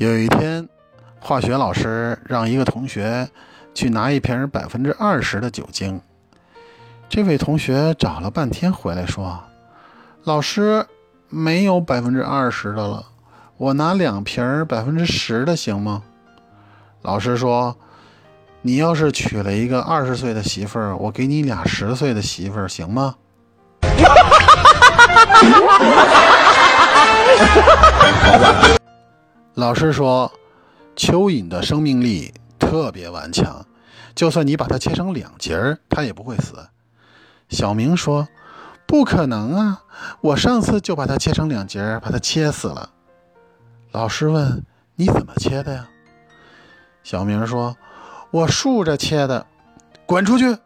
有一天，化学老师让一个同学去拿一瓶百分之二十的酒精。这位同学找了半天回来说：“老师，没有百分之二十的了，我拿两瓶百分之十的行吗？”老师说：“你要是娶了一个二十岁的媳妇儿，我给你俩十岁的媳妇儿，行吗？” 老师说，蚯蚓的生命力特别顽强，就算你把它切成两截儿，它也不会死。小明说：“不可能啊，我上次就把它切成两截儿，把它切死了。”老师问：“你怎么切的呀？”小明说：“我竖着切的。”滚出去！